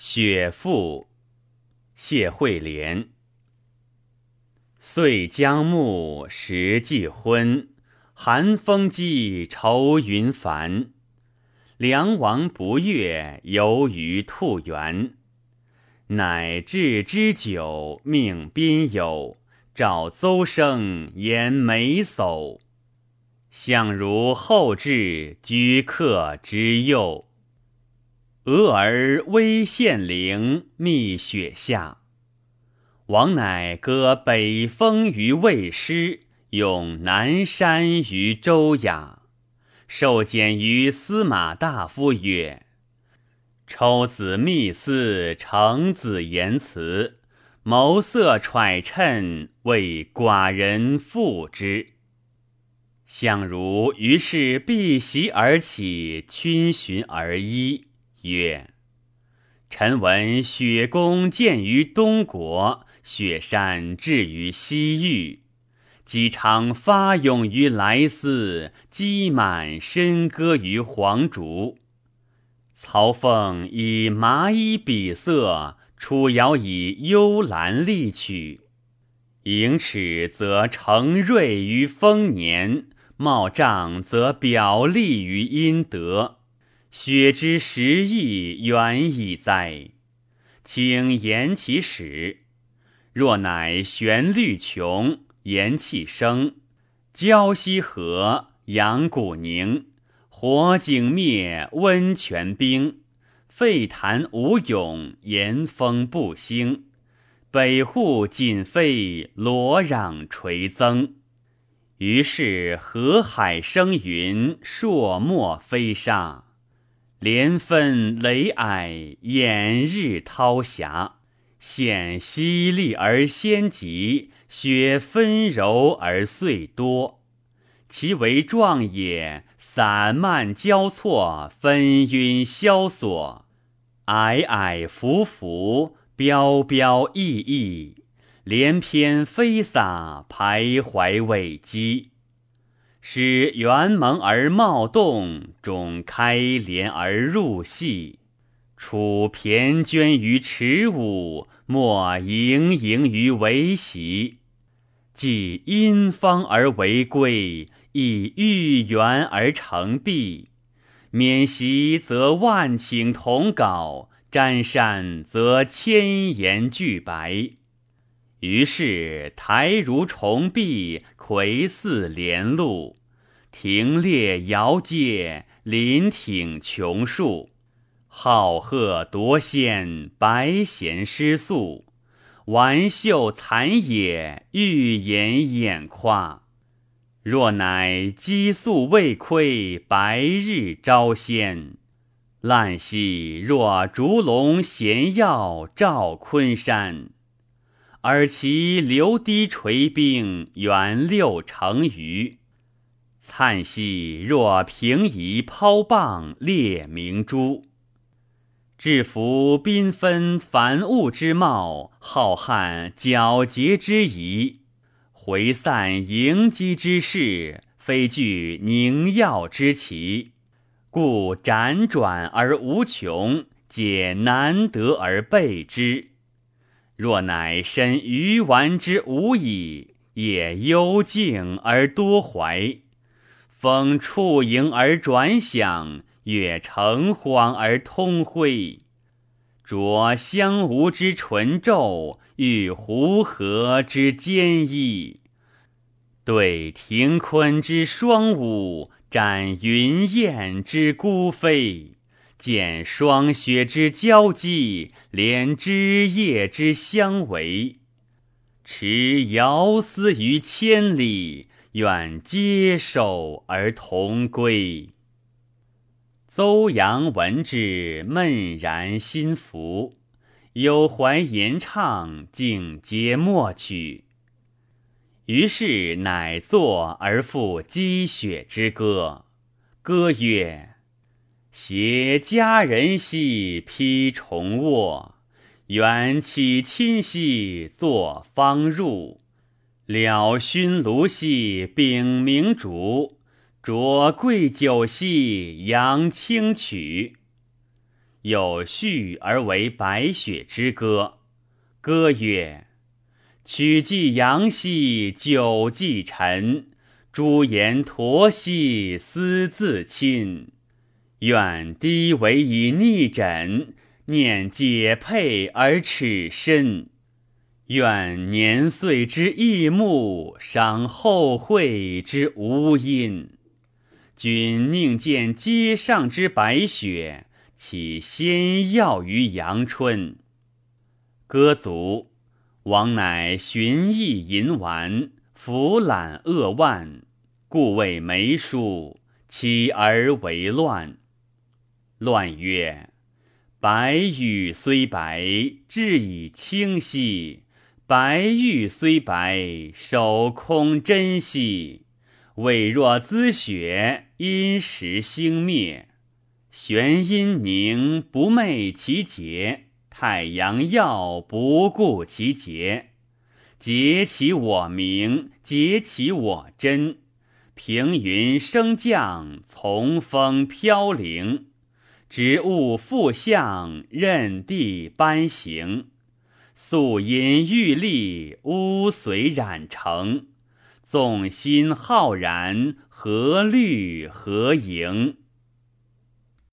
雪赋，谢惠莲。岁将暮，时既昏，寒风积，愁云繁。梁王不悦，游于兔园。乃置之酒，命宾友，召邹生言眉叟。相如后至，居客之右。俄而微县陵，密雪下。王乃歌北风于魏师，咏南山于周雅。受简于司马大夫曰：“抽子密思，成子言辞，谋色揣衬，为寡人赋之。”相如于是避席而起，逡巡而依。曰：“臣闻雪公建于东国，雪山至于西域，姬昌发勇于莱斯，积满深歌于黄竹。曹凤以麻衣比色，楚瑶以幽兰丽曲。盈尺则成瑞于丰年，茂丈则表立于阴德。”雪之时意远矣哉！请言其始。若乃旋律穷，言气生，交溪河，阳谷凝，火景灭，温泉冰，沸潭无涌，岩峰不兴，北户锦飞，罗壤垂增。于是河海生云，朔漠飞沙。连分雷霭，掩日涛霞；显犀利而先急，雪纷柔而碎多。其为壮也，散漫交错，纷纭萧索，霭霭浮浮，标标异异，连翩飞洒，徘徊未稽。使圆蒙而冒动，种开帘而入戏。处骈娟于池舞，莫盈盈于帷席。既因方而为归，亦欲圆而成璧。免席则万顷同稿，沾扇则千言俱白。于是台如重壁，魁似连路。庭列遥阶，林挺琼树，浩赫夺先，白弦失素，玩秀残野，玉颜掩夸。若乃积粟未亏，白日朝仙，烂兮若烛龙衔耀，照昆山。而其流滴垂冰，远六成余。灿兮若平夷抛棒列明珠，制服缤纷繁物之貌，浩瀚皎洁之仪，回散迎击之势，非具凝耀之奇，故辗转而无穷，解难得而备之。若乃身鱼丸之无矣，也幽静而多怀。风触迎而转响，月成晃而通辉。着香芜之纯昼，遇湖河之坚毅。对庭坤之双舞，展云雁之孤飞。见霜雪之交际，连枝叶之相违。持遥思于千里。愿接手而同归。邹阳闻之，闷然心服，有怀吟唱，竟皆默取。于是乃作而赋积雪之歌。歌曰：“携佳人兮，披重卧；缘起亲兮，坐方入。”了熏炉兮秉明烛，酌贵酒兮扬清曲。有序而为白雪之歌。歌曰：“曲既阳兮酒既陈，朱颜驼兮思自亲。愿低为以逆枕，念解佩而耻身。愿年岁之异目，伤后会之无因。君宁见阶上之白雪，岂先耀于阳春？”歌卒，王乃寻意淫玩，俯览扼腕，故谓梅书，起而为乱。乱曰：白玉虽白，质以清兮；白玉虽白，手空真兮。未若滋雪，因时星灭，玄阴凝，不昧其节。太阳耀不顾其节，节其我明，节其我真。平云升降，从风飘零。植物复相，任地搬行。素阴玉立，乌随染成。纵心浩然，何虑何盈？